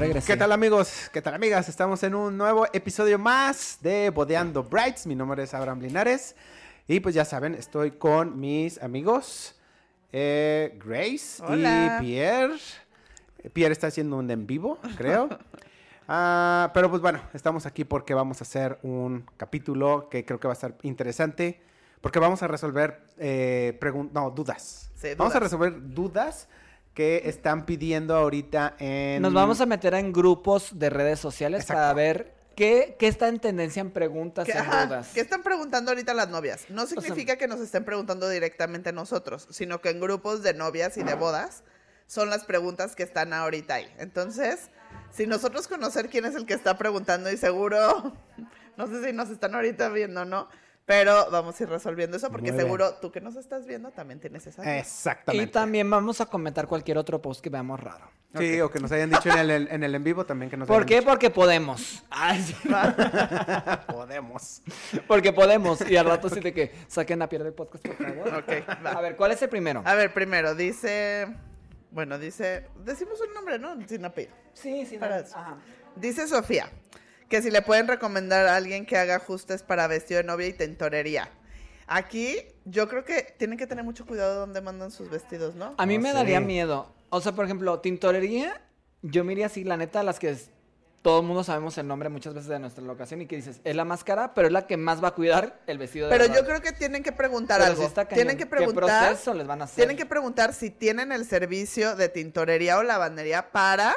regresé. ¿Qué tal amigos? ¿Qué tal amigas? Estamos en un nuevo episodio más de Bodeando Brights. Mi nombre es Abraham Linares. Y pues ya saben, estoy con mis amigos eh, Grace Hola. y Pierre. Pierre está haciendo un en vivo, creo. Ah, pero pues bueno, estamos aquí porque vamos a hacer un capítulo que creo que va a estar interesante. Porque vamos a resolver eh, no, dudas. Sí, Vamos a resolver dudas que están pidiendo ahorita en... Nos vamos a meter en grupos de redes sociales Exacto. para ver qué, qué está en tendencia en preguntas y ¿Qué, en dudas. ¿Qué están preguntando ahorita las novias? No sea- significa que nos estén preguntando directamente a nosotros, sino que en grupos de novias y de bodas son las preguntas que están ahorita ahí. Entonces, si nosotros conocer quién es el que está preguntando y seguro, no sé si nos están ahorita viendo o no, pero vamos a ir resolviendo eso porque seguro tú que nos estás viendo también tienes esa. Exactamente. Y también vamos a comentar cualquier otro post que veamos raro. Sí, o que nos hayan dicho en el, en el en vivo también que nos ¿Por hayan qué? dicho. Porque podemos. Ay, sí. Podemos. Porque podemos. Y al rato sí de que saquen a Pierre del podcast, por favor. Ok, va. A ver, ¿cuál es el primero? A ver, primero dice, bueno, dice, decimos un nombre, ¿no? Sin apellido. Sí, sí, Para no. Dice Sofía que si le pueden recomendar a alguien que haga ajustes para vestido de novia y tintorería. Aquí yo creo que tienen que tener mucho cuidado de dónde mandan sus vestidos, ¿no? A mí Oh, me sí. daría miedo. O sea, por ejemplo, tintorería, yo me iría así, la neta, las que es- todo el mundo sabemos el nombre muchas veces de nuestra locación y que dices, es la más cara, pero es la que más va a cuidar el vestido de Pero verdad. yo creo que tienen que preguntar Pero algo. sí está cañón. tienen que ¿Qué preguntar. proceso les van a hacer? Tienen que preguntar si tienen el servicio de tintorería o lavandería para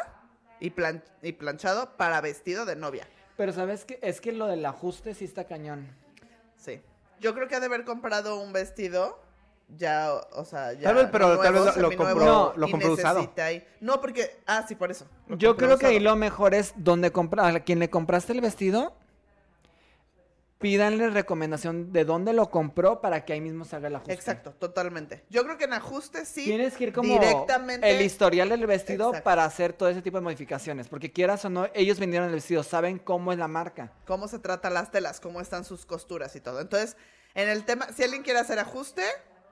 y, plan- y planchado para vestido de novia. Pero ¿sabes qué? Es que lo del ajuste sí está cañón. Sí. Yo creo que ha de haber comprado un vestido ya, o- sea, ya Tal vez, pero tal vez lo- lo compró- lo y compró usado. ahí- No, porque, ah, sí, por eso. Lo Yo creo que ahí lo mejor es donde compra, a quien le compraste el vestido, pídanle recomendación de dónde lo compró para que ahí mismo se haga el ajuste. Exacto, totalmente. Yo creo que en ajustes sí. Tienes que ir como directamente. el historial del vestido Exacto. para hacer todo ese tipo de modificaciones. Porque quieras o no, ellos vendieron el vestido, saben cómo es la marca. cómo se tratan las telas, cómo están sus costuras y todo. Entonces, en el tema, si alguien quiere hacer ajuste,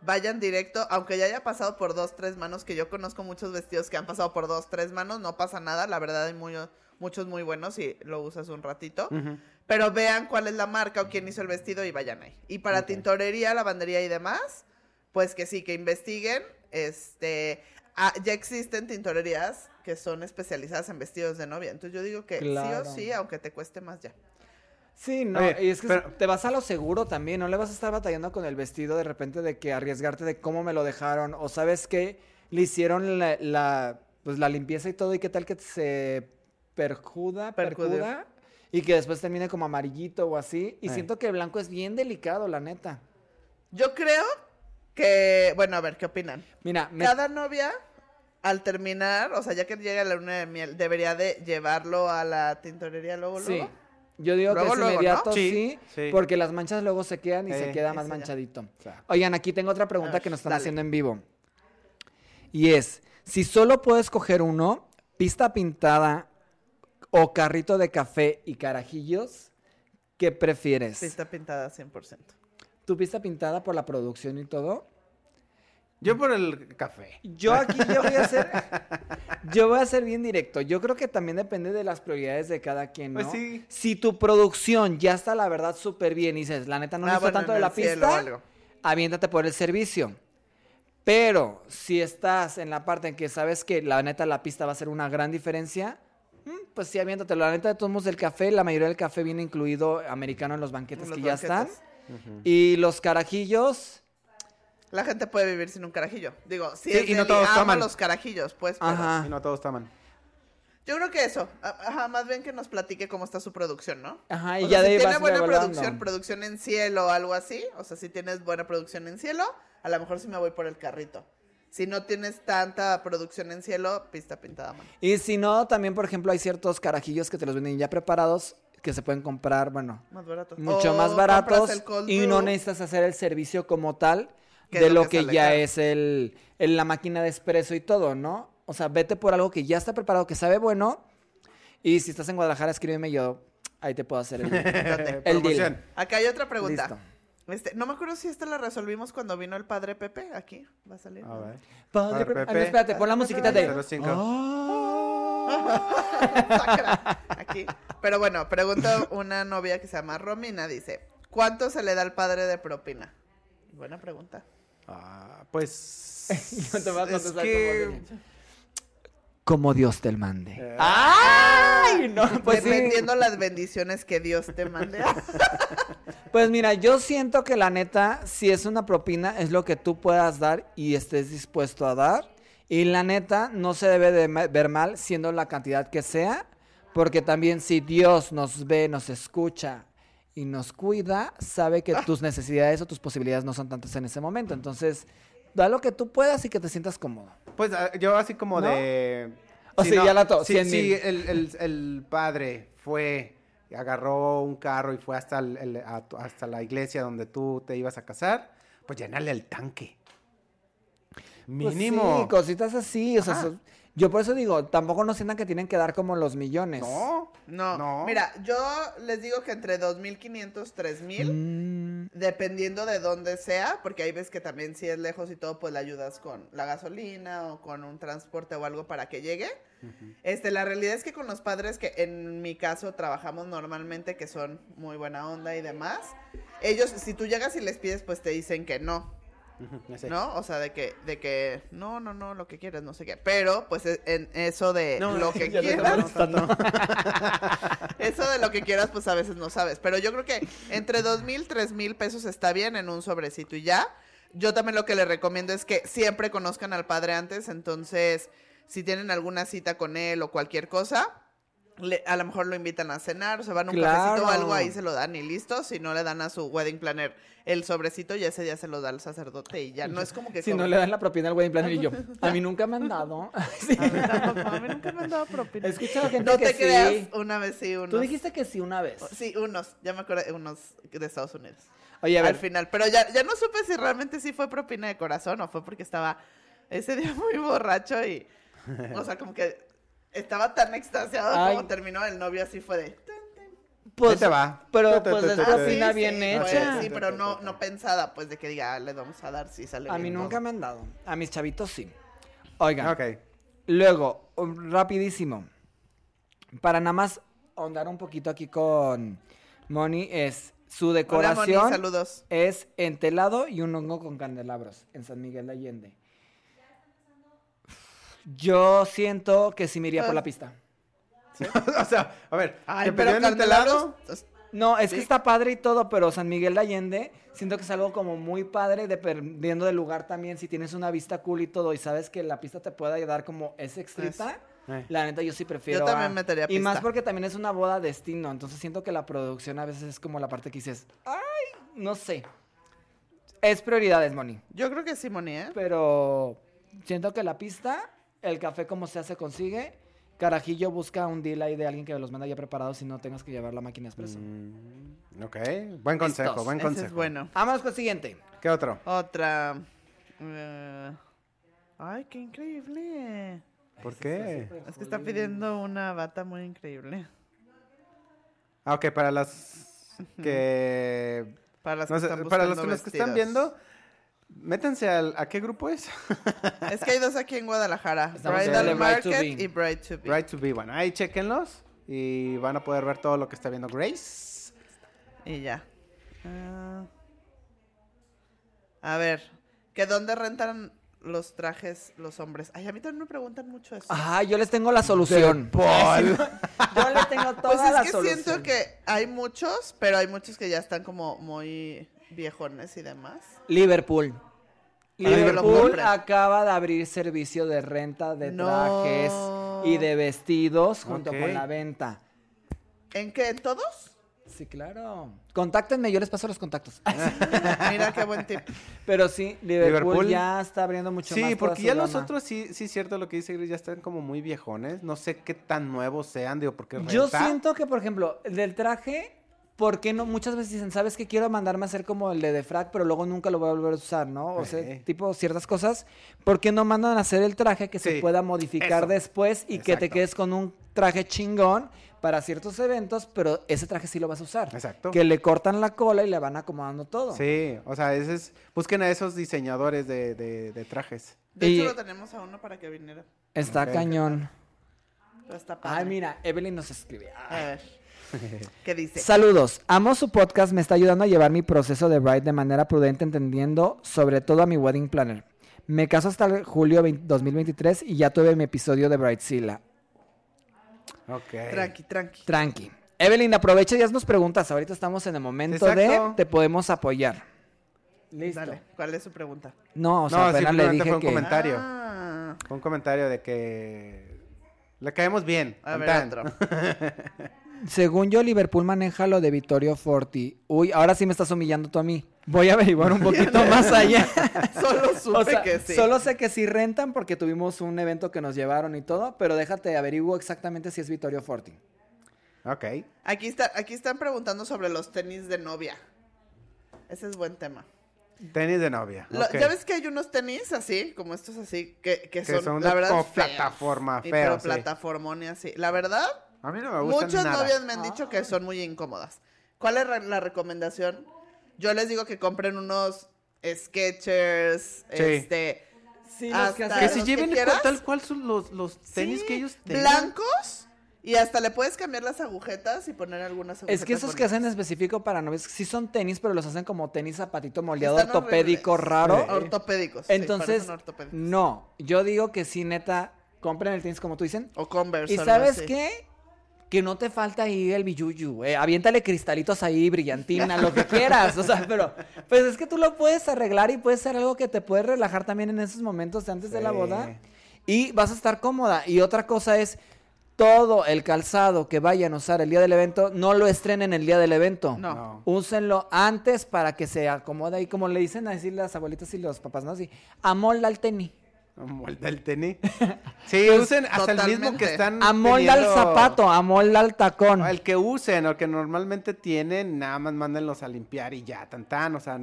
vayan directo, aunque ya haya pasado por dos, tres manos, que yo conozco muchos vestidos que han pasado por dos, tres manos, no pasa nada, la verdad hay muy- muchos muy buenos si lo usas un ratito. Pero vean cuál es la marca o quién hizo el vestido y vayan ahí. Y para tintorería, lavandería y demás, pues que sí, que investiguen. Este, ah, ya existen tintorerías que son especializadas en vestidos de novia. Entonces yo digo que Claro. sí o sí, aunque te cueste más ya. Sí, no, Oye, y es que pero- te vas a lo seguro también, no le vas a estar batallando con el vestido de repente de que arriesgarte de cómo me lo dejaron, o sabes que le hicieron la, la, pues, la limpieza y todo, y qué tal que se perjuda, perjuda, y que después termine como amarillito o así, y Eh. siento que el blanco es bien delicado, la neta. Yo creo que, bueno, a ver, ¿qué opinan? Mira, me- Cada novia, al terminar, o sea, ya que llega la luna de miel, debería de llevarlo a la tintorería luego, sí, luego. yo digo Luego, que es luego, ¿no? Sí, sí, sí. porque las manchas luego se quedan y se queda más ya. manchadito. Oigan, aquí tengo otra pregunta ver, que nos están dale. haciendo en vivo. Y es, si solo puedes coger uno, pista pintada o carrito de café y carajillos, ¿qué prefieres? Está pintada 100%. ¿Tu pista pintada por la producción y todo? Yo por el café. Yo aquí yo voy a ser yo voy a ser bien directo. Yo creo que también depende de las prioridades de cada quien, ¿no? Pues sí. Si tu producción ya está la verdad súper bien y dices, la neta no Ah, necesito bueno, tanto de la pista, algo. aviéntate por el servicio. Pero si estás en la parte en que sabes que la neta la pista va a ser una gran diferencia, pues sí, aviéntate. La neta de todos modos del café, la mayoría del café viene incluido americano en los banquetes Los que ya están. Y los carajillos, La gente puede vivir sin un carajillo. Digo, sí, Sí, es y no todos toman. los carajillos, pues. pero- ajá. Y no todos toman. Yo creo que eso. Ajá, más bien que nos platique cómo está su producción, ¿no? Ajá, y O ya sea, de si tiene buena producción, producción en cielo o algo así, o sea, si tienes buena producción en cielo, a lo mejor sí me voy por el carrito. Si no tienes tanta producción en cielo, pista pintada a mano. Y si no, también, por ejemplo, hay ciertos carajillos que te los venden ya preparados que se pueden comprar, bueno, Más barato. mucho O más baratos y no necesitas hacer el servicio como tal de lo lo que, ya caro. es el, el- la máquina de espresso y todo, ¿no? O sea, vete por algo que ya está preparado, que sabe bueno. Y si estás en Guadalajara, escríbeme yo. Ahí te puedo hacer el. El deal. Acá hay otra pregunta. Listo. Este, no me acuerdo si esta la resolvimos cuando vino el padre Pepe. Aquí va a salir. A ver. Padre, Pepe. a ver, espérate, pon la musiquita de. 05. Ah. Aquí. Pero bueno, pregunta una novia que se llama Romina, dice, ¿cuánto se le da al padre de propina? Buena pregunta. Ah, pues. Yo te a es contestar que- como de- Como Dios te mande. Eh. ¡Ay! No, pues sí. Dependiendo las bendiciones que Dios te mande. Pues mira, yo siento que la neta, si es una propina, es lo que tú puedas dar y estés dispuesto a dar. Y la neta, no se debe de ver mal siendo la cantidad que sea, porque también si Dios nos ve, nos escucha y nos cuida, sabe que tus necesidades o tus posibilidades no son tantas en ese momento. Entonces, da lo que tú puedas y que te sientas cómodo. Pues ah, yo así como ¿No? de... O sea, ya la to- Si, 100 si el, el- el padre fue, agarró un carro y fue hasta, el- el- a tu- hasta la iglesia donde tú te ibas a casar, pues llenarle el tanque. Pues Mínimo. sí, cositas así. O sea, yo por eso digo, tampoco no sientan que tienen que dar como los millones. no. No, No. mira, yo les digo que entre 2.500, 3.000, Mm, dependiendo de dónde sea, porque hay veces que también si es lejos y todo, pues le ayudas con la gasolina o con un transporte o algo para que llegue. Este, la realidad es que con los padres que en mi caso trabajamos normalmente, que son muy buena onda y demás, ellos, si tú llegas y les pides, pues te dicen que no. ¿No? O sea, de que, de que, no, no, no, lo que quieras, no sé qué. Pero, pues, e- en eso de No, lo que quieras, eso de lo que quieras, pues a veces no sabes. Pero yo creo que entre dos mil, tres mil pesos está bien en un sobrecito y ya. Yo también lo que les recomiendo es que siempre conozcan al padre antes. Entonces, si tienen alguna cita con él o cualquier cosa, le- a lo mejor lo invitan a cenar, o se van a un cafecito o Claro. algo, ahí se lo dan y listo. Si no le dan a su wedding planner el sobrecito, ya ese día se lo da al sacerdote y ya. No es como que Si no le dan la propina al wedding planner y yo, a mí nunca me han dado. Sí. A mí tampoco, a mí nunca me han dado propina. He escuchado gente No que te sí. creas, una vez sí, unos. Tú dijiste que sí una vez. Sí, unos, ya me acuerdo, unos de Estados Unidos. Oye, a Al ver, final, pero ya, ya no supe si realmente sí fue propina de corazón o fue porque estaba ese día muy borracho y, o sea, como que estaba tan extasiado Ay. como terminó el novio, así fue de... pues, te va. Pero pues es propina sí, bien sí, hecha. pues, sí, pero no, no pensada, pues de que diga, "Ah, le vamos a dar si sale A mí nunca todo". me han dado. A mis chavitos sí. Oigan, Ok. luego, um, rapidísimo. Para nada más ahondar un poquito aquí con Moni, es su Hola, Moni, decoración saludos. es entelado y un hongo con candelabros en San Miguel de Allende. Yo siento que sí me iría por la pista. o sea, a ver, Ay, ¿te pero pedían entelado? candelabros, No, es que está padre y todo, pero San Miguel de Allende siento que es algo como muy padre dependiendo del lugar también. Si tienes una vista cool y todo y sabes que la pista te puede ayudar como ese extrita, Eh. la neta yo sí prefiero. Yo también a- metería Y más pista. porque también es una boda destino, entonces siento que la producción a veces es como la parte que dices, ay, no sé. Es prioridades, Moni. Yo creo que sí, Moni, ¿eh? Pero siento que la pista, el café como sea se consigue. Carajillo busca un deal ahí de alguien que los manda ya preparados y no tengas que llevar la máquina expreso. Mm, ok, buen consejo, Listos. buen Ese consejo. es bueno. Vámonos con el siguiente. ¿Qué otro? Otra. eh, Ay, qué increíble. ¿Por qué? Es que está pidiendo una bata muy increíble. Ah, ok, para las que... Para las que no sé, están para los que, los que están viendo, métanse al... ¿A qué grupo es? Es que hay dos aquí en Guadalajara. Estamos Bridal Bride Market Be. y Bride to Be. Right to be. Bueno, ahí chequenlos y van a poder ver todo lo que está viendo Grace. Y ya. Ah. a ver, ¿que dónde rentan los trajes los hombres? Ay, a mí también me preguntan mucho eso. Ah, yo les tengo la solución. Paul. Yo les tengo toda pues es la que solución. siento que hay muchos, pero hay muchos que ya están como muy viejones y demás. Liverpool. Lo Liverpool acaba de abrir servicio de renta de No. trajes y de vestidos junto con la venta. ¿En qué? ¿En todos? Sí, claro. Contáctenme, yo les paso los contactos. Mira qué buen tip. Pero sí, Liverpool, Liverpool. ya está abriendo mucho más. Sí, porque ya los otros sí, sí es cierto lo que dice Grace, ya están como muy viejones. No sé qué tan nuevos sean, digo, porque Yo renta- siento que, por ejemplo, el del traje, ¿por qué no? Muchas veces dicen, ¿sabes qué? Quiero mandarme a hacer como el de defrag, pero luego nunca lo voy a volver a usar, ¿no? O sea, tipo ciertas cosas. ¿Por qué no mandan a hacer el traje que se pueda modificar eso. después y que te quedes con un traje chingón para ciertos eventos, pero ese traje sí lo vas a usar? Exacto. Que le cortan la cola y le van acomodando todo. Sí, o sea, ese es, busquen a esos diseñadores de, de- de trajes. De Y- hecho, lo tenemos a uno para que viniera. Está cañón. Pero está padre. Ay, mira, Evelyn nos escribe. A ver. ¿Qué dice? Saludos, amo su podcast, me está ayudando a llevar mi proceso de bride de manera prudente, entendiendo sobre todo a mi wedding planner. Me caso hasta el julio 20 2023 y ya tuve mi episodio de Bridezilla. Ok. Tranqui, tranqui. Tranqui. Evelyn, aprovecha y haznos preguntas. Ahorita estamos en el momento de te podemos apoyar. Listo. Dale, ¿cuál es su pregunta? No, o sea, No, apenas le dije fue un que... comentario. Ah, Fue un comentario de que le caemos bien. a ver, otro. Según yo, Liverpool maneja lo de Vittorio Forti. Uy, ahora sí me estás humillando tú a mí. Voy a averiguar un poquito más allá. Solo supe O sea, que sí. solo sé que sí rentan porque tuvimos un evento que nos llevaron y todo, pero déjate averiguo exactamente si es Vittorio Forti. Ok. Aquí, está, aquí están preguntando sobre los tenis de novia. Ese es buen tema. Tenis de novia. Lo-. Ya ves que hay unos tenis así, como estos así, que, que Que son, son la de verdad, feos. plataforma, feo, pero sí. plataformón y así. La verdad, A mí no me gustan muchas nada. novias me han dicho que son muy incómodas. ¿Cuál es la recomendación? Yo les digo que compren unos Skechers, Sí. este, Sí, los que Que hacen- se los que lleven quieras. tal cual son los, los tenis sí, que ellos tengan. blancos y hasta le puedes cambiar las agujetas y poner algunas agujetas. Es que esos que hacen específico para novios, sí son tenis, pero los hacen como tenis zapatito moldeado Están ortopédico horribles. raro. Sí. ortopédicos. Entonces, ortopédicos. no, yo digo que sí, neta, compren el tenis como tú dicen. O Converse. ¿Y sabes así. qué? Que no te falta ahí el billuyu, eh, aviéntale cristalitos ahí, brillantina, lo que quieras, o sea, pero pues es que tú lo puedes arreglar y puede ser algo que te puede relajar también en esos momentos de antes de la boda y vas a estar cómoda. Y otra cosa es, todo el calzado que vayan a usar el día del evento, no lo estrenen el día del evento. No. No. Úsenlo antes para que se acomode y como le dicen a decir las abuelitas y los papás, ¿no? Así, amolda el tenis. Molda el tenis. Sí, Pues, usen hasta el mismo que están. Amolda el teniendo- zapato, amolda el tacón. El que usen o el que normalmente tienen, nada más mándenlos a limpiar y ya, tan tan. O sea,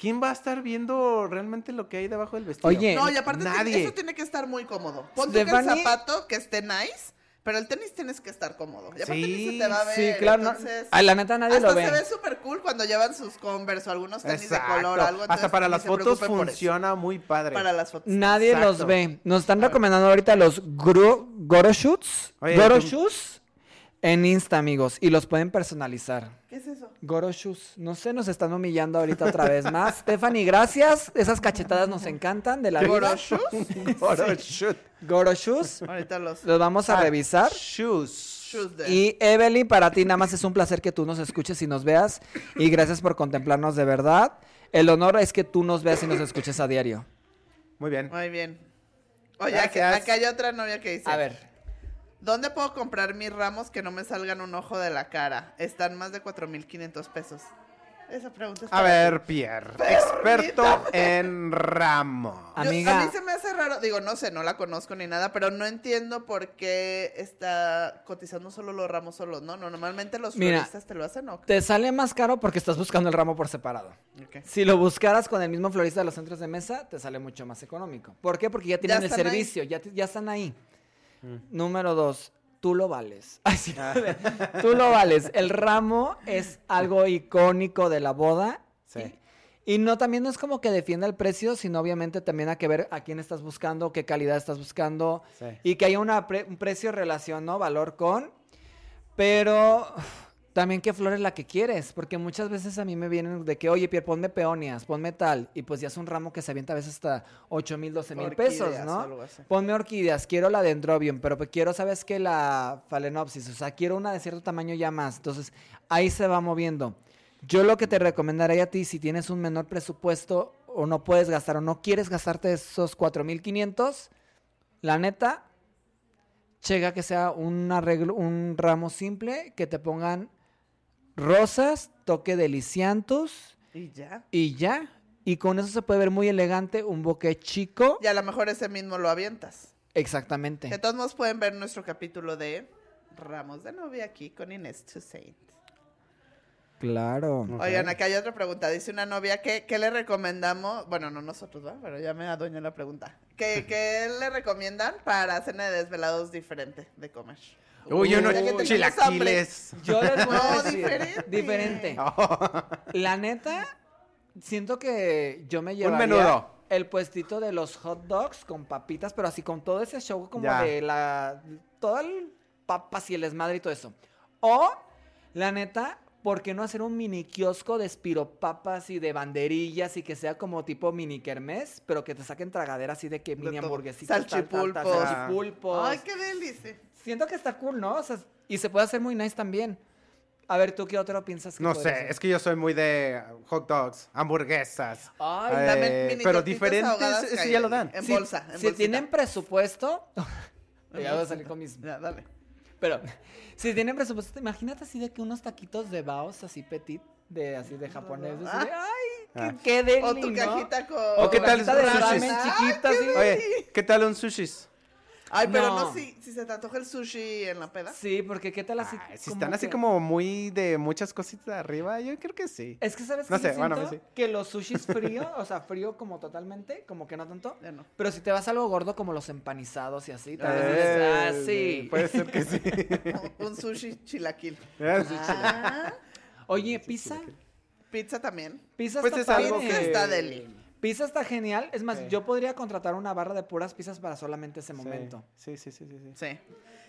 ¿quién va a estar viendo realmente lo que hay debajo del vestido? Oye, No, y aparte tiene- Nadie. eso tiene que estar muy cómodo. Ponte que el Stephanie- zapato que esté nice, pero el tenis tienes que estar cómodo. Y aparte ni Sí, se te va a ver. Sí, claro. no- entonces, Ay, la neta nadie hasta lo ve. se ve súper cool cuando llevan sus Converse o algunos tenis Exacto. de color algo. Hasta entonces para las fotos funciona muy padre. Para las fotos. Nadie Exacto. los ve. Nos están recomendando ahorita los Gro Goro Shoots. Oye, Goro Shoes en Insta, amigos. Y los pueden personalizar. ¿Qué es eso? Goro Shoes. No sé, nos están humillando ahorita otra vez más. Stephanie, gracias. Esas cachetadas nos encantan de la vida. ¿Goro shoes? Goro shoot. Goro Shoes. Ahorita los Los vamos a Ah, revisar. Shoes. shoes de... Y Evelyn, para ti nada más es un placer que tú nos escuches y nos veas. Y gracias por contemplarnos de verdad. El honor es que tú nos veas y nos escuches a diario. Muy bien. Muy bien. Oye, acá hay otra novia que dice... A ver. ¿Dónde puedo comprar mis ramos que no me salgan un ojo de la cara? Están más de 4.500 pesos. Esa pregunta es A ver, Pierre, experto en ramo. Yo- Amiga. a mí se me hace raro, digo, no sé, no la conozco ni nada, pero no entiendo por qué está cotizando solo los ramos solos, ¿no? No, Normalmente los Mira. floristas te lo hacen, ¿o? Te sale más caro porque estás buscando el ramo por separado. Ok. Si lo buscaras con el mismo florista de los centros de mesa, te sale mucho más económico. ¿Por qué? Porque ya tienen el ahí. servicio, ya están ahí. Número dos, tú lo vales. Ay, sí. tú lo vales. El ramo es algo icónico de la boda. Sí. Y, y no, también no es como que defienda el precio, sino obviamente también hay que ver a quién estás buscando, qué calidad estás buscando. Sí. Y que haya una pre- un precio relación, ¿no? Valor con. Pero también qué flor es la que quieres. Porque muchas veces a mí me vienen de que, oye, Pierre, ponme peonias, ponme tal. Y pues ya es un ramo que se avienta a veces hasta 8 mil, 12 mil pesos, ¿no? Ponme orquídeas, quiero la dendrobium, pero pues quiero, ¿sabes qué? La phalaenopsis, o sea, quiero una de cierto tamaño ya más. Entonces, ahí se va moviendo. Yo lo que te recomendaría a ti, si tienes un menor presupuesto o no puedes gastar o no quieres gastarte esos 4,500, la neta, checa que sea un arreglo, un ramo simple, que te pongan rosas, toque de lisianthus Y ya. y ya. Y con eso se puede ver muy elegante, un bouquet chico. Y a lo mejor ese mismo lo avientas. Exactamente. De todos modos pueden ver nuestro capítulo de Ramos de novia aquí con Inés Toussaint. Claro. Ok. Oigan, acá hay otra pregunta. Dice una novia que ¿qué le recomendamos? Bueno, no nosotros, ¿va? Pero ya me adueño la pregunta. ¿Qué, qué le recomiendan para cena de desvelados diferente de comer? Uy, que tenemos chilaquiles. Yo les voy a No, decir, diferente. diferente. La neta, siento que yo me Un llevaría menudo. el puestito de los hot dogs con papitas, pero así con todo ese show como Ya. de la todo el papas y el desmadre y todo eso. O, la neta, ¿por qué no hacer un mini kiosco de espiropapas y de banderillas y que sea como tipo mini kermés, pero que te saquen tragadera así de que mini hamburguesitas, tal, tal, tal, Salchipulpos. salchipulpos. Ay, qué delicia. Siento que está cool, ¿no? O sea, y se puede hacer muy nice también. A ver, ¿tú qué otro piensas que No sé, ser? es que yo soy muy de hot dogs, hamburguesas. Ay, eh, También mini pero diferentes, ahogadas eso ya lo dan. En si, bolsa. En si bolsita. tienen presupuesto. ya voy a salir con mis. Ya, dale. Pero, si tienen presupuesto, imagínate así de que unos taquitos de baos así petit, de así de así de, Ah. Ay, qué, Ah. qué deli, O tu ¿no? cajita con... O ¿O qué tal ramen Ay, chiquita, qué así. Oye, ¿qué tal un sushis? Ay, pero no, No. si, si se te antoja el sushi en la peda. Sí, porque qué tal así. Ay, si como están así que- como muy de muchas cositas arriba, yo creo que sí. Es que sabes No que yo sé, bueno, siento sí. que los sushis frío, o sea, frío como totalmente, como que no tanto. Ya no. Pero si te vas a algo gordo como los empanizados y así, tal vez Eh, dices, ah, sí. Puede ser que sí. Un- Un sushi chilaquil. Ah. Oye, pizza. Pizza también. Pizza Pues está es algo que... está deli. Pizza está genial. Es más, Sí. yo podría contratar una barra de puras pizzas para solamente ese momento. Sí, sí, sí, sí. sí. Sí.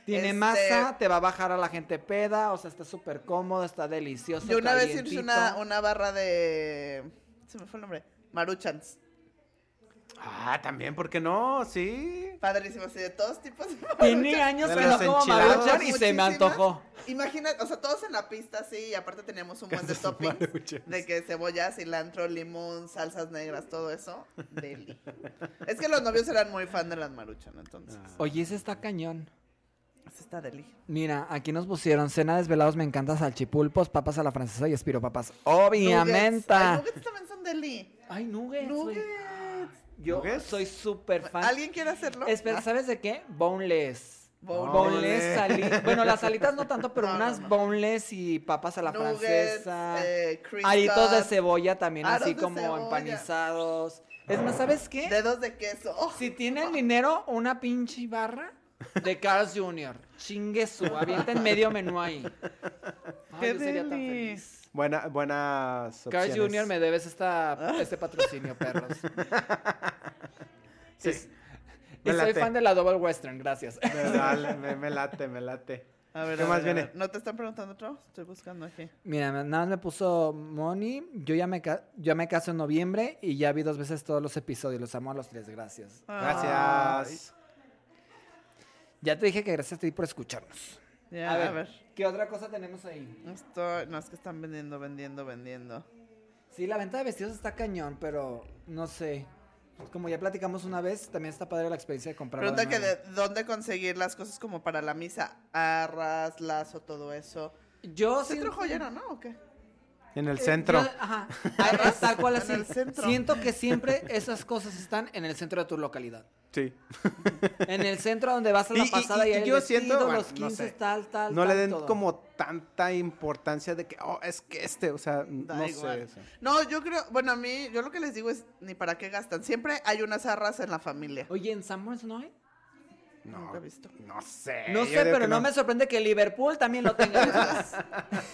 Tiene Este- masa, te va a bajar a la gente peda, o sea, está súper cómodo, está delicioso. Yo una vez hice una, una barra de... Se me fue el nombre. Maruchans. Ah, también, ¿por qué no? Sí. Padrísimo, así de todos tipos de Tiene años De que las no como maruchan y se me antojó. Imagina, o sea, todos en la pista, sí, y aparte teníamos un buen de toppings. De que cebolla, cilantro, limón, salsas negras, todo eso. Deli. es que los novios eran muy fan de las maruchan, entonces. Ah. Oye, ese está cañón. Ese está deli. Mira, aquí nos pusieron cena desvelados, me encanta salchipulpos, papas a la francesa y espiropapas. Obviamente. Nuggets. Ay, nuggets también son deli. Ay, nuggets. Nuggets. Yo ¿Nuggets? soy súper fan. ¿Alguien quiere hacerlo? Espera, Ah, ¿sabes de qué? Boneless. Boneless. Sali- Bueno, las alitas no tanto, pero No, no, unas no. boneless y papas a la Nuggets, francesa. eh, Crisp Aritos de cebolla también, aros así de como cebolla. empanizados. Es más, ¿sabes qué? Dedos de queso. Oh, Si tienen dinero, una pinche barra de Carl's Jr. Chingue su, avienten medio menú ahí. Ay, ¡Qué yo sería tan deli! feliz. Buena, buenas Carl's opciones. Jr. me debes esta, este patrocinio, perros. Sí. Es- y soy fan de la Double Western, gracias. Me, dale, me, me late, me late. A ver, ¿Qué a más ver, viene? ¿No te están preguntando otro? Estoy buscando aquí. Mira, nada más me puso Moni. Yo ya me, yo me caso en noviembre y ya vi dos veces todos los episodios. Los amo a los tres, gracias. Gracias. Ya te dije que gracias a ti por escucharnos. Ya, a, ver, a ver. ¿qué otra cosa tenemos ahí? Esto, no, es que están vendiendo, vendiendo, vendiendo. Sí, la venta de vestidos está cañón, pero no sé. Como ya platicamos una vez, también está padre la experiencia de comprar. Pregunta que de dónde conseguir las cosas como para la misa. Arras, lazo, todo eso. Yo Centro siento- joyero, ¿no? ¿O qué? En el Eh, centro. yo- ajá. Tal cual En así. el centro. Siento que siempre esas cosas están en el centro de tu localidad. Sí. En el centro donde vas a la Y- y- pasada y, y hay el yo vestido, siento, bueno, los no 15, sé. tal, tal, No le den todo. como tanta importancia de que, oh, es que este, o sea, Da no igual. sé. eso. No, yo creo, bueno, a mí, yo lo que les digo es ni para qué gastan. Siempre hay unas arras en la familia. Oye, ¿en Summers no hay? No, Nunca he visto. no sé. No sé, pero no. me sorprende que Liverpool también lo tenga.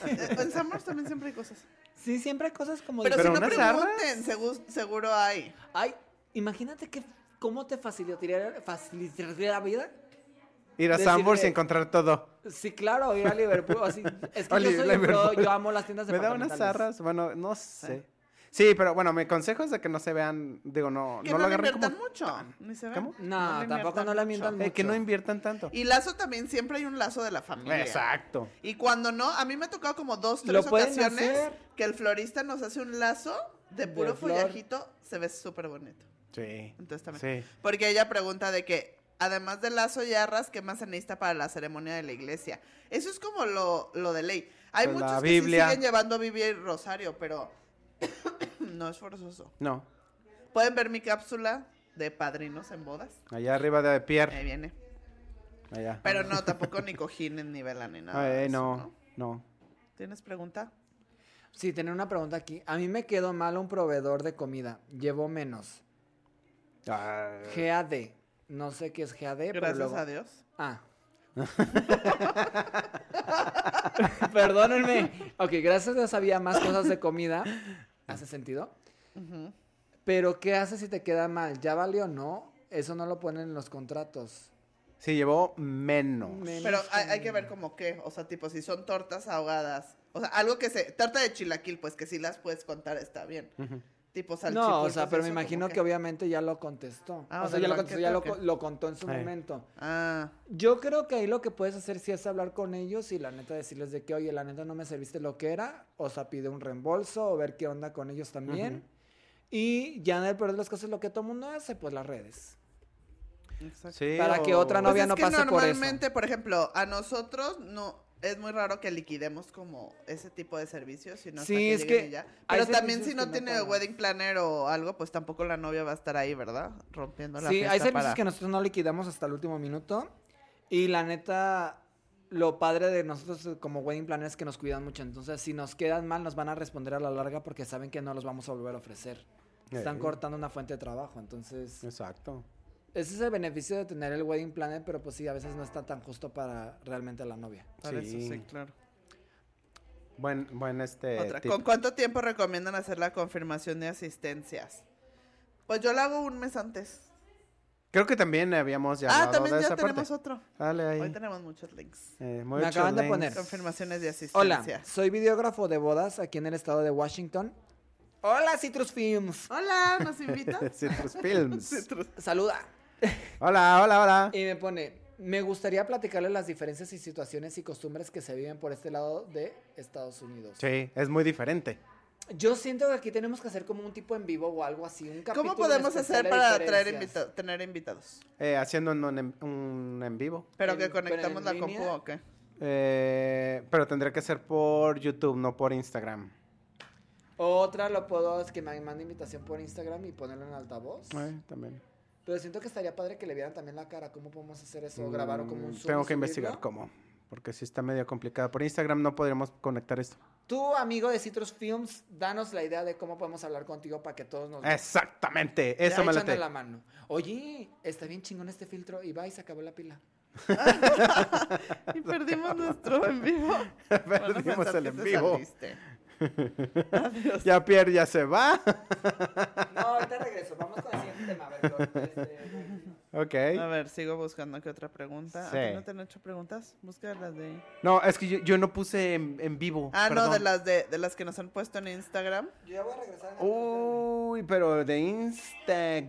Eh, en Summers también siempre hay cosas. sí, siempre hay cosas como... Pero, Pero si no pregunten, segu- seguro hay. Ay, imagínate que... ¿Cómo te facilitaría, facilitaría la vida? Ir a Sanborns y encontrar todo. Sí, claro, ir a Liverpool. Así, es que yo soy Liverpool. pro, yo amo las tiendas Me da unas zarras, bueno, no sé. Sí, pero bueno, mi consejo es de que no se vean, digo, no, Que no no, lo agarren inviertan como... mucho. Ni se ven. ¿Cómo? No, le tampoco no mucho. mientan Eh, que no mucho. inviertan tanto. Y lazo también, siempre hay un lazo de la familia. Exacto. Y cuando no, a mí me ha tocado como dos, tres ocasiones hacer. que el florista nos hace un lazo de De puro flor. follajito, se ve súper bonito. Sí. Entonces también. Sí. Porque ella pregunta de que, además del lazo y arras, ¿qué más se necesita para la ceremonia de la iglesia? Eso es como lo, lo de ley. Hay Pues muchos que sí siguen llevando Biblia y rosario, pero no es forzoso. No. Pueden ver mi cápsula de padrinos en bodas. Allá arriba de Pierre. Ahí viene. Allá. Pero no, tampoco ni cojines ni vela ni nada. Ay, de eso, no, no. ¿Tienes pregunta? Sí, tenía una pregunta aquí. A mí me quedó mal un proveedor de comida. Llevo menos. Ah, GAD. No sé qué es GAD, pero Gracias luego... a Dios. Ah. Perdónenme. Ok, gracias a Dios había más cosas de comida. ¿Hace sentido? Pero ¿qué haces si te queda mal? ¿Ya valió o no? Eso no lo ponen en los contratos. Se llevó menos. Menos. Pero hay, hay que ver como qué, o sea, tipo, si son tortas ahogadas, o sea, algo que se, torta de chilaquil, pues que si las puedes contar está bien. Tipo salchipulpos. No, o sea, pero me imagino que obviamente ya lo contestó. Ah, o o sea, ya, lo, contestó, ya lo, lo contó en su momento. Ah, Yo creo que ahí lo que puedes hacer sí es hablar con ellos y la neta decirles de que, oye, la neta no me serviste lo que era, o sea, pide un reembolso o ver qué onda con ellos también. Y ya en el peor de las cosas lo que todo mundo hace, pues las redes. exacto. Sí, Para que otra Pues novia es no que pase por eso. normalmente, por ejemplo, a nosotros no es muy raro que liquidemos como ese tipo de servicios, sino hasta Sí, que es que ya. Pero también si no tiene wedding planner o algo, pues tampoco la novia va a estar ahí, ¿verdad? Rompiendo la Sí, fiesta hay servicios para- que nosotros no liquidamos hasta el último minuto. Y la neta, lo padre de nosotros como wedding planners es que nos cuidan mucho. Entonces, si nos quedan mal, nos van a responder a la larga porque saben que no los vamos a volver a ofrecer. Están cortando una fuente de trabajo. Entonces, Exacto. Ese es el beneficio de tener el wedding planner, pero pues sí, a veces no está tan justo para realmente la novia. Para eso, Sí. sí, claro. Buen, buen este. Otra. ¿Con cuánto tiempo recomiendan hacer la confirmación de asistencias? Pues yo la hago un mes antes. Creo que también habíamos ya ah, también de ya esa tenemos parte. otro. Dale ahí. Hoy tenemos muchos links. Eh, Me acaban de poner. Confirmaciones de asistencia. Hola, soy videógrafo de bodas aquí en el estado de Washington. Hola, Citrus Films. Hola, ¿nos invitas? Citrus Films. Citrus. Saluda. Hola, hola, hola. Y me pone, me gustaría platicarle las diferencias y situaciones y costumbres que se viven por este lado de Estados Unidos. Sí, es muy diferente. Yo siento que aquí tenemos que hacer como un tipo en vivo o algo así, un capítulo ¿Cómo podemos hacer para traer invita- tener invitados? Eh, haciendo un, un en- un en vivo. ¿Pero En- que conectamos la línea. compu o qué? Eh, pero tendría que ser por YouTube, no por Instagram. Otra lo puedo, es que me mande invitación por Instagram y ponerlo en altavoz. Eh, también. Pero siento que estaría padre que le vieran también la cara. ¿Cómo podemos hacer eso? ¿Grabar o como un Mm, Zoom Tengo y que investigar cómo. Porque si está medio complicado. Por Instagram no podríamos conectar esto. Tú, amigo de Citrus Films, danos la idea de cómo podemos hablar contigo para que todos nos... Exactamente, Ya eso me late. la mano. Oye, está bien chingón este filtro. Y va y se acabó la pila. Y perdimos nuestro en vivo. Perdimos el en vivo. Adiós. Ya Pierre ya se va. No, ahorita regreso. Vamos con el siguiente tema. A ver, este- ok. A ver, sigo buscando qué otra pregunta. Sí. ¿A ti no te han hecho preguntas? Busca las de... No, es que yo, yo no puse en, en vivo. Ah, no, de las de, de las que nos han puesto en Instagram. Yo ya voy a regresar. en Uy, pero de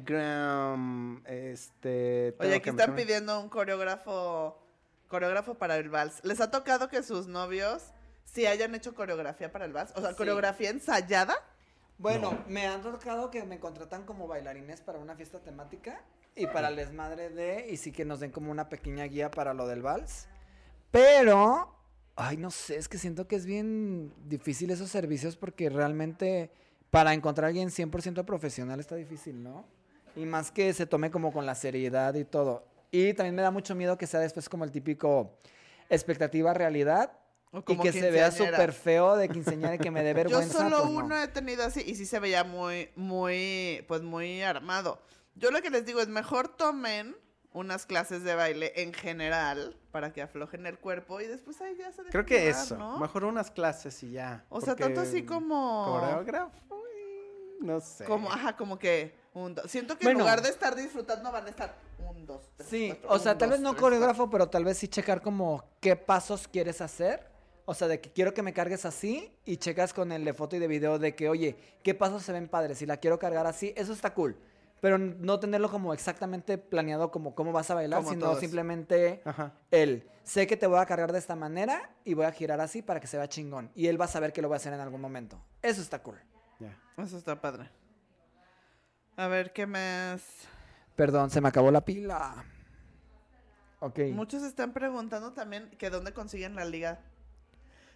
Instagram. Este. Oye, aquí están pidiendo un coreógrafo coreógrafo para el vals. ¿Les ha tocado que sus novios sí hayan hecho coreografía para el vals? O sea, Sí. coreografía ensayada. Bueno, me han tocado que me contratan como bailarines para una fiesta temática y para el desmadre de, y sí que nos den como una pequeña guía para lo del vals. Pero, ay, no sé, es que siento que es bien difícil esos servicios porque realmente para encontrar a alguien 100% profesional está difícil, ¿no? Y más que se tome como con la seriedad y todo. Y también me da mucho miedo que sea después como el típico expectativa realidad y que se vea súper feo de quinceañera y que me dé Yo vergüenza. solo pues no. uno he tenido así y sí se veía muy, muy, pues muy armado. Yo lo que les digo es mejor tomen unas clases de baile en general para que aflojen el cuerpo y después ahí ya se dejen Creo que llevar, eso. ¿no? Mejor unas clases y ya. O sea, tanto así como... Coreógrafo. y No sé. Como, ajá, como que un, do- Siento que Bueno. en lugar de estar disfrutando van a estar un, dos, tres, Sí, cuatro, o sea, un, tal dos, vez no tres, coreógrafo, pero tal vez sí checar como qué pasos quieres hacer. O sea, de que quiero que me cargues así y checas con el de foto y de video de que, oye, qué pasos se ven padres. Si la quiero cargar así, eso está cool. Pero no tenerlo como exactamente planeado como cómo vas a bailar, Como sino todos. simplemente Ajá. él. Sé que te voy a cargar de esta manera y voy a girar así para que se vea chingón. Y él va a saber que lo voy a hacer en algún momento. Eso está cool. Eso está padre. A ver, ¿qué más? Perdón, se me acabó la pila. Ok. Muchos están preguntando también que dónde consiguen la liga.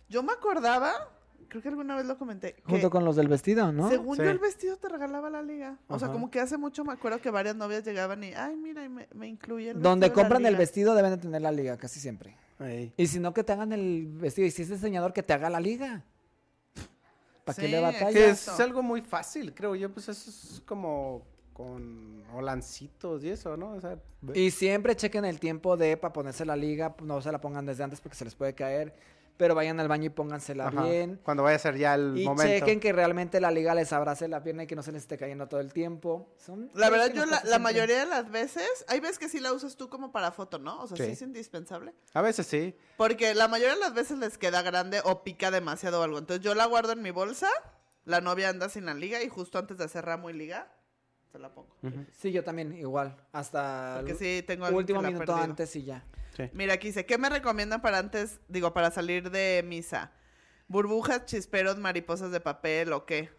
Yo me acordaba, creo que alguna vez lo comenté, que Junto con los del vestido, ¿no? según Sí. yo el vestido te regalaba la liga. O sea, como que hace mucho me acuerdo que varias novias llegaban y, ay, mira, y me, me incluye el Donde vestido de la compran el liga". vestido deben de tener la liga, casi siempre. Ahí. Y si no, que te hagan el vestido. Y si es diseñador, que te haga la liga. ¿Para qué Sí, le batalla? Que es algo muy fácil, creo yo. Pues eso es como con holancitos y eso, ¿no? O sea, Y siempre chequen el tiempo de para ponerse la liga. No se la pongan desde antes porque se les puede caer. Pero vayan al baño y póngansela Ajá. bien. Cuando vaya a ser ya el Y momento. chequen que realmente la liga les abrace la pierna y que no se les esté cayendo todo el tiempo. Son La cosas verdad, que yo la, la mayoría de las veces, hay veces que sí la usas tú como para foto, ¿no? O sea, sí, Sí. es indispensable. A veces sí. Porque la mayoría de las veces les queda grande o pica demasiado o algo. Entonces yo la guardo en mi bolsa, la novia anda sin la liga y justo antes de hacer ramo y liga, se la pongo. Sí, yo también, igual. Hasta Porque el sí, último minuto perdido. antes y ya. Sí. Mira, aquí dice, ¿qué me recomiendan para antes, digo, para salir de misa? ¿Burbujas, chisperos, mariposas de papel o qué?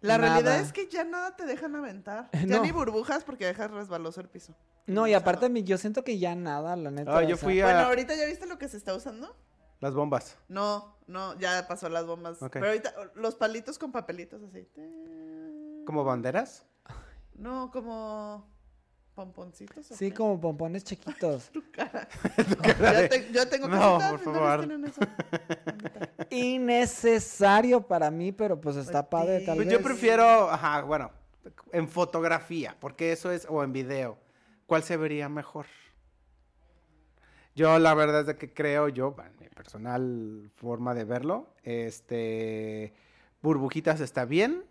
La Nada. realidad es que ya nada te dejan aventar. Ya No. ni burbujas porque dejas resbaloso el piso. No, y O sea, aparte mi- yo siento que ya nada, la neta. Ah, yo fui a Bueno, ahorita ya viste lo que se está usando. las bombas. No, no, ya pasó las bombas. Pero ahorita los palitos con papelitos así. ¿Como banderas? No, como pomponcitos. ¿o Sí, qué? como pompones chiquitos. Tu cara. cara yo, te- yo tengo No, por favor. eso. Innecesario para mí, pero pues está Pues padre sí. tal Pues vez. yo prefiero, ajá, bueno, en fotografía, porque eso es, o en video. ¿Cuál se vería mejor? Yo la verdad es de que creo, yo, bueno, mi personal forma de verlo, este, burbujitas está bien.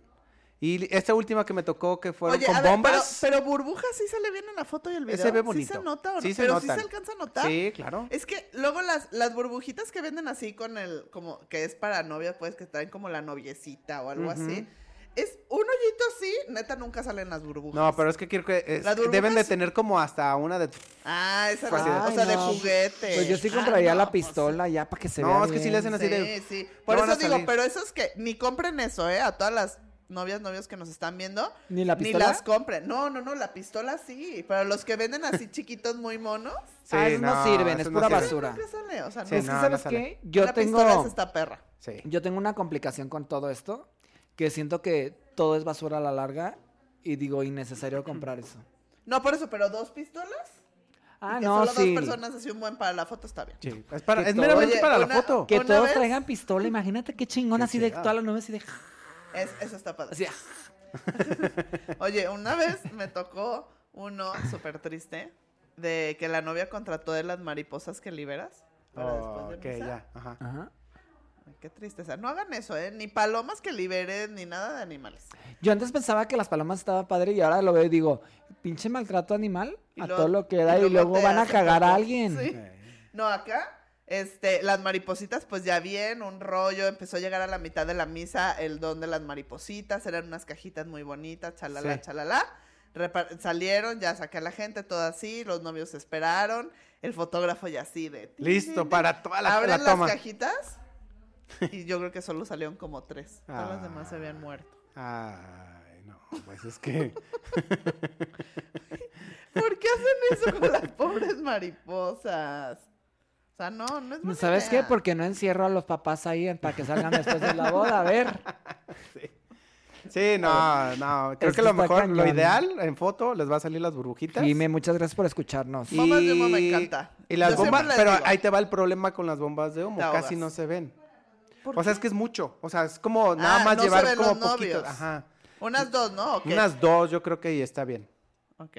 Y esta última que me tocó que fueron Oye, con a ver, bombas. pero, pero burbujas sí sale bien en la foto y el video. Ese ve Sí bonito. se nota o no? Sí se pero notan. sí se alcanza a notar. Sí, claro. Es que luego las, las burbujitas que venden así con el, como que es para novias, pues que traen como la noviecita o algo así. Es un hoyito así, neta nunca salen las burbujas. No, pero es que quiero que es- Las que deben de tener como hasta una de... Ah, esa Fácil. no, o sea, de no. juguete. Pues yo sí Ah, compraría no, la pues, pistola ya para que se No, vea es que sí bien. le hacen así sí, de- sí. Por No eso digo, pero esos que ni compren eso, ¿eh? A todas las novias, novios que nos están viendo. ¿Ni la Ni pistola? las compren. No, no, no, la pistola sí. Pero los que venden así chiquitos muy monos. Ah, esos no sirven, es no pura basura. sale, o sea, no. Sí, Es que, ¿sabes qué? Yo la pistola es tengo, esta perra. Sí. yo tengo una complicación con todo esto, que siento que todo es basura a la larga y digo, innecesario comprar eso. No, por eso, pero dos pistolas. Ah, y que no, solo sí. dos personas así un buen para la foto está bien. Sí, Es, para, Que es todo- meramente Oye, para una- la foto. Que todos vez- traigan pistola, imagínate qué chingón Qué así de todas las nueve así de... Es, eso está padre. Así, Oye, una vez me tocó uno súper triste de que la novia contrató de las mariposas que liberas. Para Oh, después de ok, misa. ya. Ajá. Ajá. Ay, qué tristeza. No hagan eso, ¿eh? Ni palomas que liberen, ni nada de animales. Yo antes pensaba que las palomas estaba padre y ahora lo veo y digo, pinche maltrato animal Y a luego- todo lo que da y, y luego van a cagar a alguien. Sí. No, acá, este, las maripositas, pues ya bien, un rollo, empezó a llegar a la mitad de la misa el don de las maripositas, eran unas cajitas muy bonitas, chalala, Sí. chalala. Repar- salieron, ya saqué a la gente, todo así, los novios esperaron, el fotógrafo ya así de... Listo para toda la, Abren la las toma. cajitas y yo creo que solo salieron como tres. Todas las demás se Ah. habían muerto. Ay, no, pues es que... ¿Por qué hacen eso con las pobres mariposas? O sea, no, no es buena ¿Sabes qué? Porque no encierro a los papás ahí para que salgan después de la boda. A ver. Sí, no, no. Creo Es que que lo mejor, lo ideal en foto, les va a salir las burbujitas. Jime, muchas gracias por escucharnos. Y- Bombas de humo me encanta. Y las Yo bombas, pero digo. ahí te va el problema con las bombas de humo, casi no se ven. ¿Por O sea, es que es mucho. O sea, es como nada Ah, más no se llevar ven como los novios. Ajá. Unas dos, ¿no? Unas dos, yo creo que ahí está bien. Ok.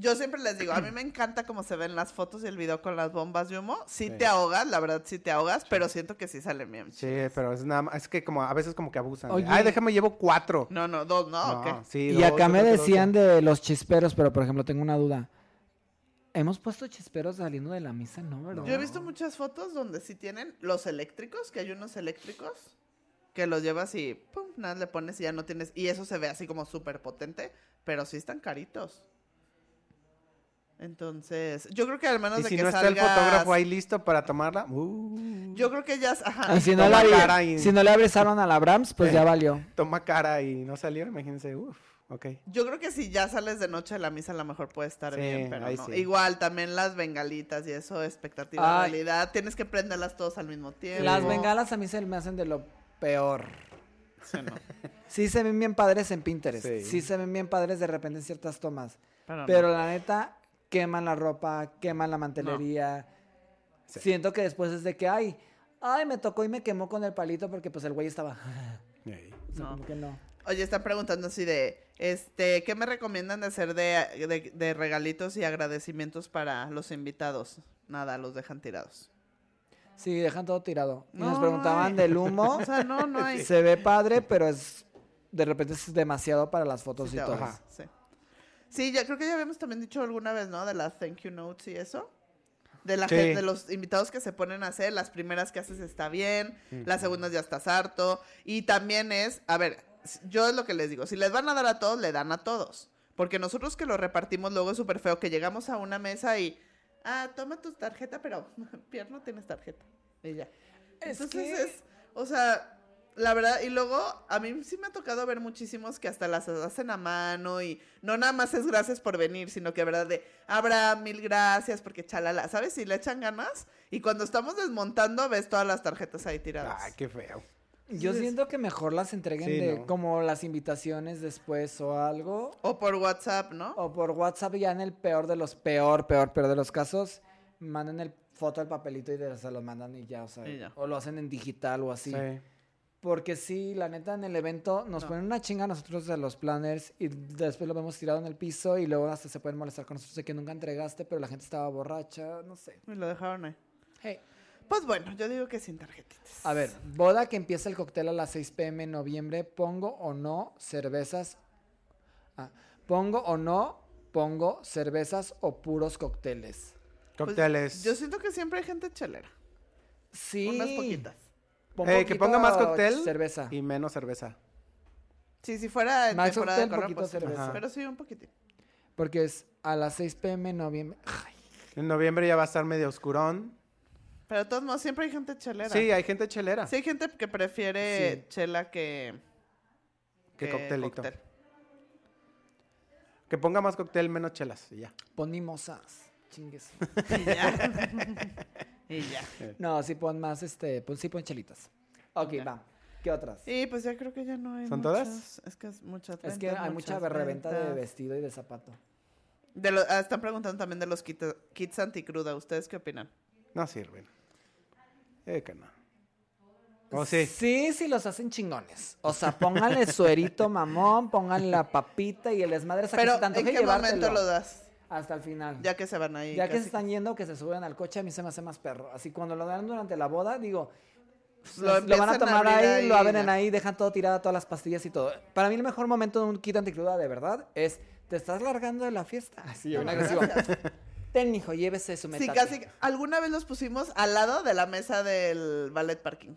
Yo siempre les digo, a mí me encanta cómo se ven las fotos y el video con las bombas de humo. Sí, Sí. te ahogas, la verdad sí te ahogas, pero siento que sí salen bien. Sí, pero es nada más, es que como a veces como que abusan. Oye. Ay, déjame llevo cuatro. No, no, dos, ¿no? ¿O qué? sí, y acá me dos, decían de los chisperos, pero por ejemplo tengo una duda. ¿Hemos puesto chisperos saliendo de la misa? No, ¿verdad? Yo he visto muchas fotos donde sí tienen los eléctricos, que hay unos eléctricos que los llevas y pum, nada le pones y ya no tienes. Y eso se ve así como súper potente, pero sí están caritos. Entonces, yo creo que al menos Y de si que no está el fotógrafo ahí listo para tomarla, uh, Yo creo que ya, ajá. Ah, si, no la, cara y- si no le abrisaron a la Brahms, pues ya valió. toma cara y no salió, imagínense, uff, ok. Yo creo que si ya sales de noche de la misa, a lo mejor puede estar Sí, bien, pero ahí no. sí. Igual, también las bengalitas y eso, expectativa, Ay. realidad. Tienes que prenderlas todas al mismo tiempo. Las bengalas a mí se me hacen de lo peor. Sí, no. Sí se ven bien padres en Pinterest. Sí. Sí, se ven bien padres de repente en ciertas tomas. Pero, no. Pero la neta, queman la ropa, queman la mantelería. Sí. Siento que después es de que, ay, ay, me tocó y me quemó con el palito porque pues el güey estaba... Ey. O sea, No. como que no. Oye, están preguntando así de, este, ¿qué me recomiendan de hacer de, de- de regalitos y agradecimientos para los invitados? Nada, los dejan tirados. Sí, dejan todo tirado. Y nos No, preguntaban del humo. O sea, no, no hay. Se ve padre, pero es de repente es demasiado para las fotos Sí, y todo. Sí. Sí, ya creo que ya habíamos también dicho alguna vez, ¿no? De las thank you notes y eso. De, la Sí. gen- de los invitados que se ponen a hacer, las primeras que haces está bien, las segundas ya estás harto. Y también es, a ver, yo es lo que les digo, si les van a dar a todos, le dan a todos. Porque nosotros que lo repartimos luego es súper feo, que llegamos a una mesa y, ah, toma tu tarjeta, pero Pierre no tienes tarjeta. Y ya. Es Entonces que- es, o sea, la verdad, y luego a mí sí me ha tocado ver muchísimos que hasta las hacen a mano y no nada más es gracias por venir, sino que verdad de, Abraham, mil gracias, porque chalala, ¿sabes? Si le echan ganas y cuando estamos desmontando ves todas las tarjetas ahí tiradas. Ay, qué feo. Yo Sí, siento que mejor las entreguen Sí, de ¿no? como las invitaciones después o algo. O por WhatsApp, ¿no? O por WhatsApp ya en el peor de los peor, peor, peor de los casos, manden el foto del papelito y se lo mandan y ya, o sea, Y ya. o lo hacen en digital o así. Sí. Porque sí, la neta en el evento nos No. ponen una chinga a nosotros de los planners y después lo vemos tirado en el piso y luego hasta se pueden molestar con nosotros de que nunca entregaste, pero la gente estaba borracha, no sé. Y lo dejaron ahí. Hey. Pues bueno, yo digo que sin tarjetitas. A ver, boda que empieza el cóctel a las 6 pm en noviembre, ¿pongo o no cervezas? Ah, ¿Pongo o no? Pongo cervezas o puros cócteles. Pues, Cócteles. yo siento que siempre hay gente chelera. Sí. Unas poquitas. Pon Eh, que ponga más cóctel Cerveza. y menos cerveza. Sí, si fuera en Más temporada de cóctel, calor, poquito pues, cerveza. Ajá. pero sí, un poquitín. Porque es a las 6 pm en noviembre. Ay, En noviembre ya va a estar medio oscurón. Pero de todos modos, siempre hay gente chelera. Sí, hay gente chelera. Sí, hay gente que prefiere Sí. chela que, Que coctelito. cóctel. Que ponga más cóctel, menos chelas. y ya. pon mimosas. Chingues. Y ya. y ya. No, sí pon más, este, pon, sí pon chelitas. Ok, Ya. va. ¿Qué otras? Y pues ya creo que ya no hay ¿Son muchas. todas? Es que es muchas es que hay mucha reventa de vestido y de zapato. De lo- ah, están preguntando también de los kit- kits anticruda. ¿Ustedes qué opinan? No sirven. Eh, que no. ¿O sí? Sí, sí los hacen chingones. O sea, pónganle suerito mamón, pónganle la papita y el desmadre. Pero, ¿en qué momento lo das? Hasta el final. Ya que se van ahí. Ya que se están yendo, que se suben al coche, a mí se me hace más perro. Así cuando lo dan durante la boda, digo, Lo lo, lo van a tomar abrir ahí, ahí, lo abren ya. ahí, dejan todo tirado, todas las pastillas y todo. Para mí el mejor momento de un kit anticruda de verdad es, te estás largando de la fiesta. Así, No, agresivo. Ten, hijo, llévese su Sí, metate. casi. Alguna vez los pusimos al lado de la mesa del ballet parking.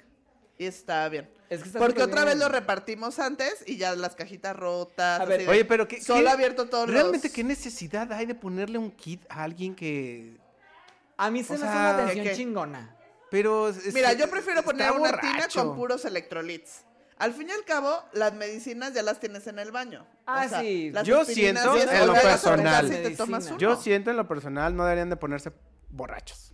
Y está bien. Es que está Porque súper otra vez lo repartimos antes y ya las cajitas rotas. A ver, así de- Oye, pero ¿qué, Solo qué- abierto todos ¿Realmente los... qué necesidad hay de ponerle un kit a alguien que... A mí se O me hace sea, una atención chingona. Pero... es- Mira, yo prefiero está poner una tina borracho. con puros electrolits. Al fin y al cabo, las medicinas ya las tienes en el baño. Ah, sí. las Yo aspirinas siento en lo personal. tocas y te tomas Medicina. Yo siento en lo personal no deberían de ponerse borrachos.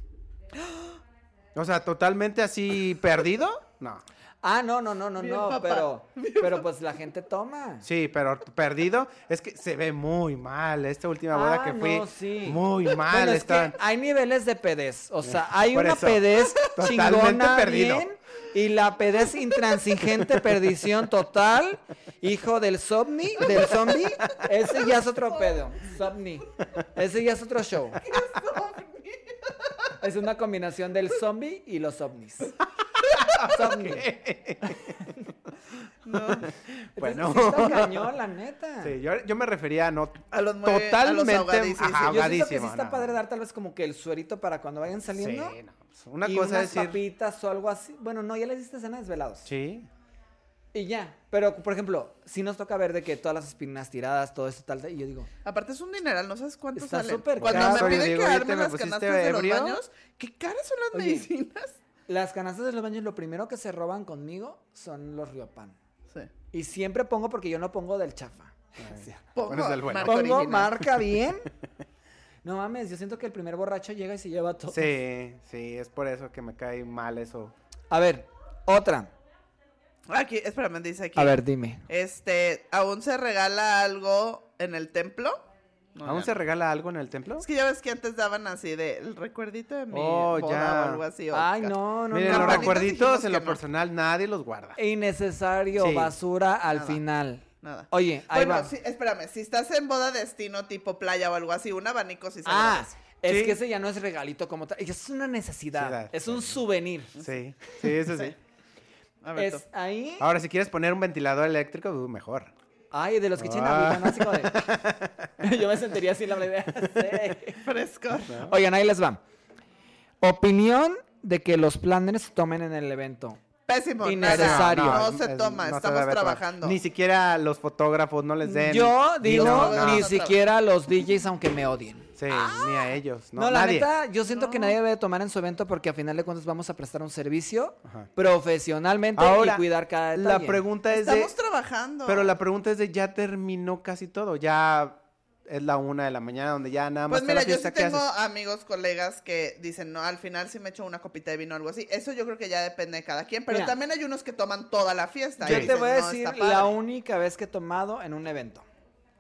O sea, totalmente así perdido, no. Ah, no, no, no, no, Bien, no, papá. pero, pero pues la gente toma. Sí, pero perdido es que se ve muy mal. Esta última boda Ah, que fui, no, sí. muy mal. Bueno, es está- que hay niveles de pedez. O sea, hay Por una eso, pedez chingona perdido. bien y la pedez intransigente, perdición total. Hijo del zombie, del zombie, ese ya es otro pedo. Zombie. Ese ya es otro show. Es una combinación del zombie y los ovnis. No, Bueno. Sí está cañón, la neta. Sí, yo, yo me refería a no a los a totalmente ahogadísimos. ajá, Yo siento que sí está no. padre dar tal vez como que el suerito para cuando vayan saliendo. Sí, no, pues, Una y cosa unas es decir, papitas o algo así. Bueno, no, ya les diste cena desvelados. sí, Y ya. Pero, por ejemplo, si nos toca ver de que todas las espinas tiradas, todo esto tal, y yo digo, Aparte es un dineral, no sabes cuánto Está sale. súper Cuando caro. me piden que arme ¿te me las canastas de los baños, ¿qué caras son las Oye. medicinas? Las canastas de los baños, lo primero que se roban conmigo son los Riopan. Sí. Y siempre pongo porque yo no pongo del chafa. Pongo bueno. marca bien. No mames, yo siento que el primer borracho llega y se lleva todo. sí, sí, es por eso que me cae mal eso. A ver, otra. Aquí, espérame, dice aquí. A ver, dime. Este, ¿aún se regala algo en el templo? No, ¿Aún ya se regala algo en el templo? Es que ya ves que antes daban así de el recuerdito de mi Oh, boda ya. o algo así. o Ay, no, no, Miren, no. los recuerditos en lo no. personal nadie los guarda. Innecesario, Sí. basura al Nada. final. Nada. Oye, ahí bueno, va. sí, espérame, si estás en boda destino tipo playa o algo así, un abanico sí se Ah. Es Sí. que ese ya no es regalito como tal, es una necesidad, es un souvenir. Sí, sí, eso sí. Sí. A ver, Es tú. ahí. Ahora, si quieres poner un ventilador eléctrico, uh, mejor. Ay, de los que Ah. agüita, ¿no? Así como de- Yo me sentiría así la idea. Sí. Fresco. Oigan, ahí les va. Opinión de que los planners tomen en el evento. Pésimo. Innecesario. nada. No, se es- toma, no se estamos tomar. trabajando. Ni siquiera los fotógrafos no les den. Yo digo, no, no, ni no, siquiera los DJs, aunque me odien. Sí, ni a ellos. No, No, la nadie. neta, yo siento que nadie debe tomar en su evento porque a final de cuentas vamos a prestar un servicio Ajá. profesionalmente Ahora, y cuidar cada La pregunta es de. Estamos trabajando. Pero la pregunta es de ya terminó casi todo. Ya es la una de la mañana donde ya nada más Pues está la mira, yo sí fiesta. ¿qué tengo haces? amigos, colegas que dicen, no, al final sí me echo una copita de vino o algo así. Eso yo creo que ya depende de cada quien. Pero Mira. también hay unos que toman toda la fiesta. y Yo te voy a "No, decir está padre". la única vez que he tomado en un evento.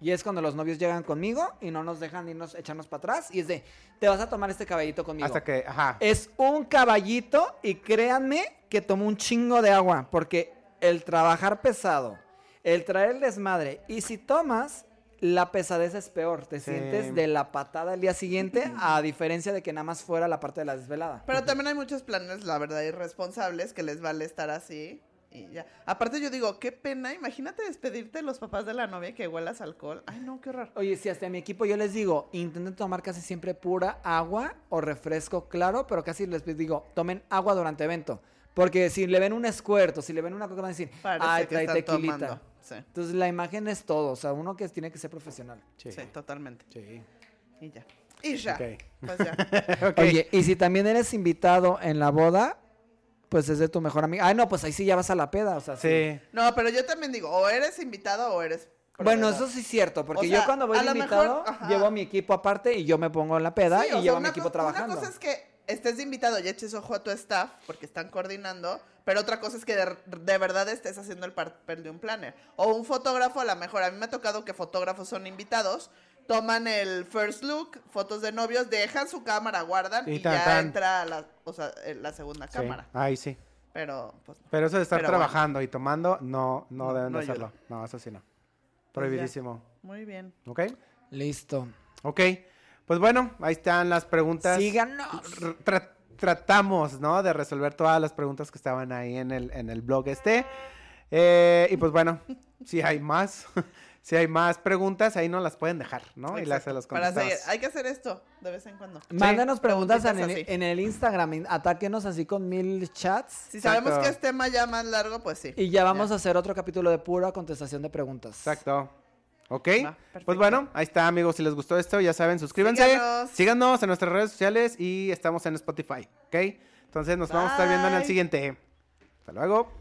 Y es cuando los novios llegan conmigo y no nos dejan irnos, echarnos para atrás. Y es de, te vas a tomar este caballito conmigo. Hasta que, ajá. Es un caballito y créanme que tomo un chingo de agua porque el trabajar pesado, el traer el desmadre y si tomas, la pesadez es peor. Te Sí. sientes de la patada el día siguiente a diferencia de que nada más fuera la parte de la desvelada. Pero también hay muchos planes, la verdad, irresponsables que les vale estar así. Y ya. Aparte yo digo, qué pena, imagínate despedirte de los papás de la novia que huelas alcohol. Ay, no, qué horror. Oye, si hasta mi equipo yo les digo, intenten tomar casi siempre pura agua o refresco claro, pero casi les digo, tomen agua durante evento. Porque si le ven un escuerto, si le ven una cosa, van a decir, Parece ay, que trae están tequilita. tomando. Sí, Entonces la imagen es todo, o sea, uno que tiene que ser profesional. Sí. sí, totalmente. Sí. Y ya. Y ya. Pues ya. Ok. Oye, y si también eres invitado en la boda, pues es de tu mejor amiga. Ay, no, pues ahí sí ya vas a la peda, o sea, sí. Sí. No, pero yo también digo, o eres invitado o eres. Bueno, eso sí es cierto, porque O sea, yo cuando voy de invitado, mejor, llevo a mi equipo aparte y yo me pongo en la peda Sí, y sea, llevo a mi equipo trabajando. Una cosa es que estés de invitado y eches ojo a tu staff porque están coordinando, pero otra cosa es que de, de verdad estés haciendo el papel de un planner. O un fotógrafo, a lo mejor. A mí me ha tocado que fotógrafos son invitados, toman el first look, fotos de novios, dejan su cámara, guardan Y y, tan, ya tan. entra la, o sea, eh, la segunda sí. cámara. Ahí sí. Pero, pues, no. Pero eso de estar Pero bueno. trabajando y tomando, no, no, No, deben no de hacerlo. ayuda. No, eso sí no. Pues. Prohibidísimo. muy bien. ¿Ok? Listo. Ok. Pues bueno, ahí están las preguntas. Síganos. Tra- tratamos, ¿no? De resolver todas las preguntas que estaban ahí en el, en el blog este. Eh, y pues bueno, si hay más, si hay más preguntas, ahí nos las pueden dejar, ¿no? Y las se las Para contestamos. seguir. Hay que hacer esto de vez en cuando. Mándanos preguntas en el, así. en el Instagram, in- atáquenos así con mil chats Si sabemos que es tema ya más largo, pues sí. y ya vamos a hacer otro capítulo de pura contestación de preguntas. Exacto. ¿Ok? Va, pues bueno, ahí está, amigos. Si les gustó esto, ya saben, suscríbanse. Síganos. Síganos en nuestras redes sociales y estamos en Spotify. ¿Ok? Entonces nos vamos a estar viendo en el siguiente. Hasta luego.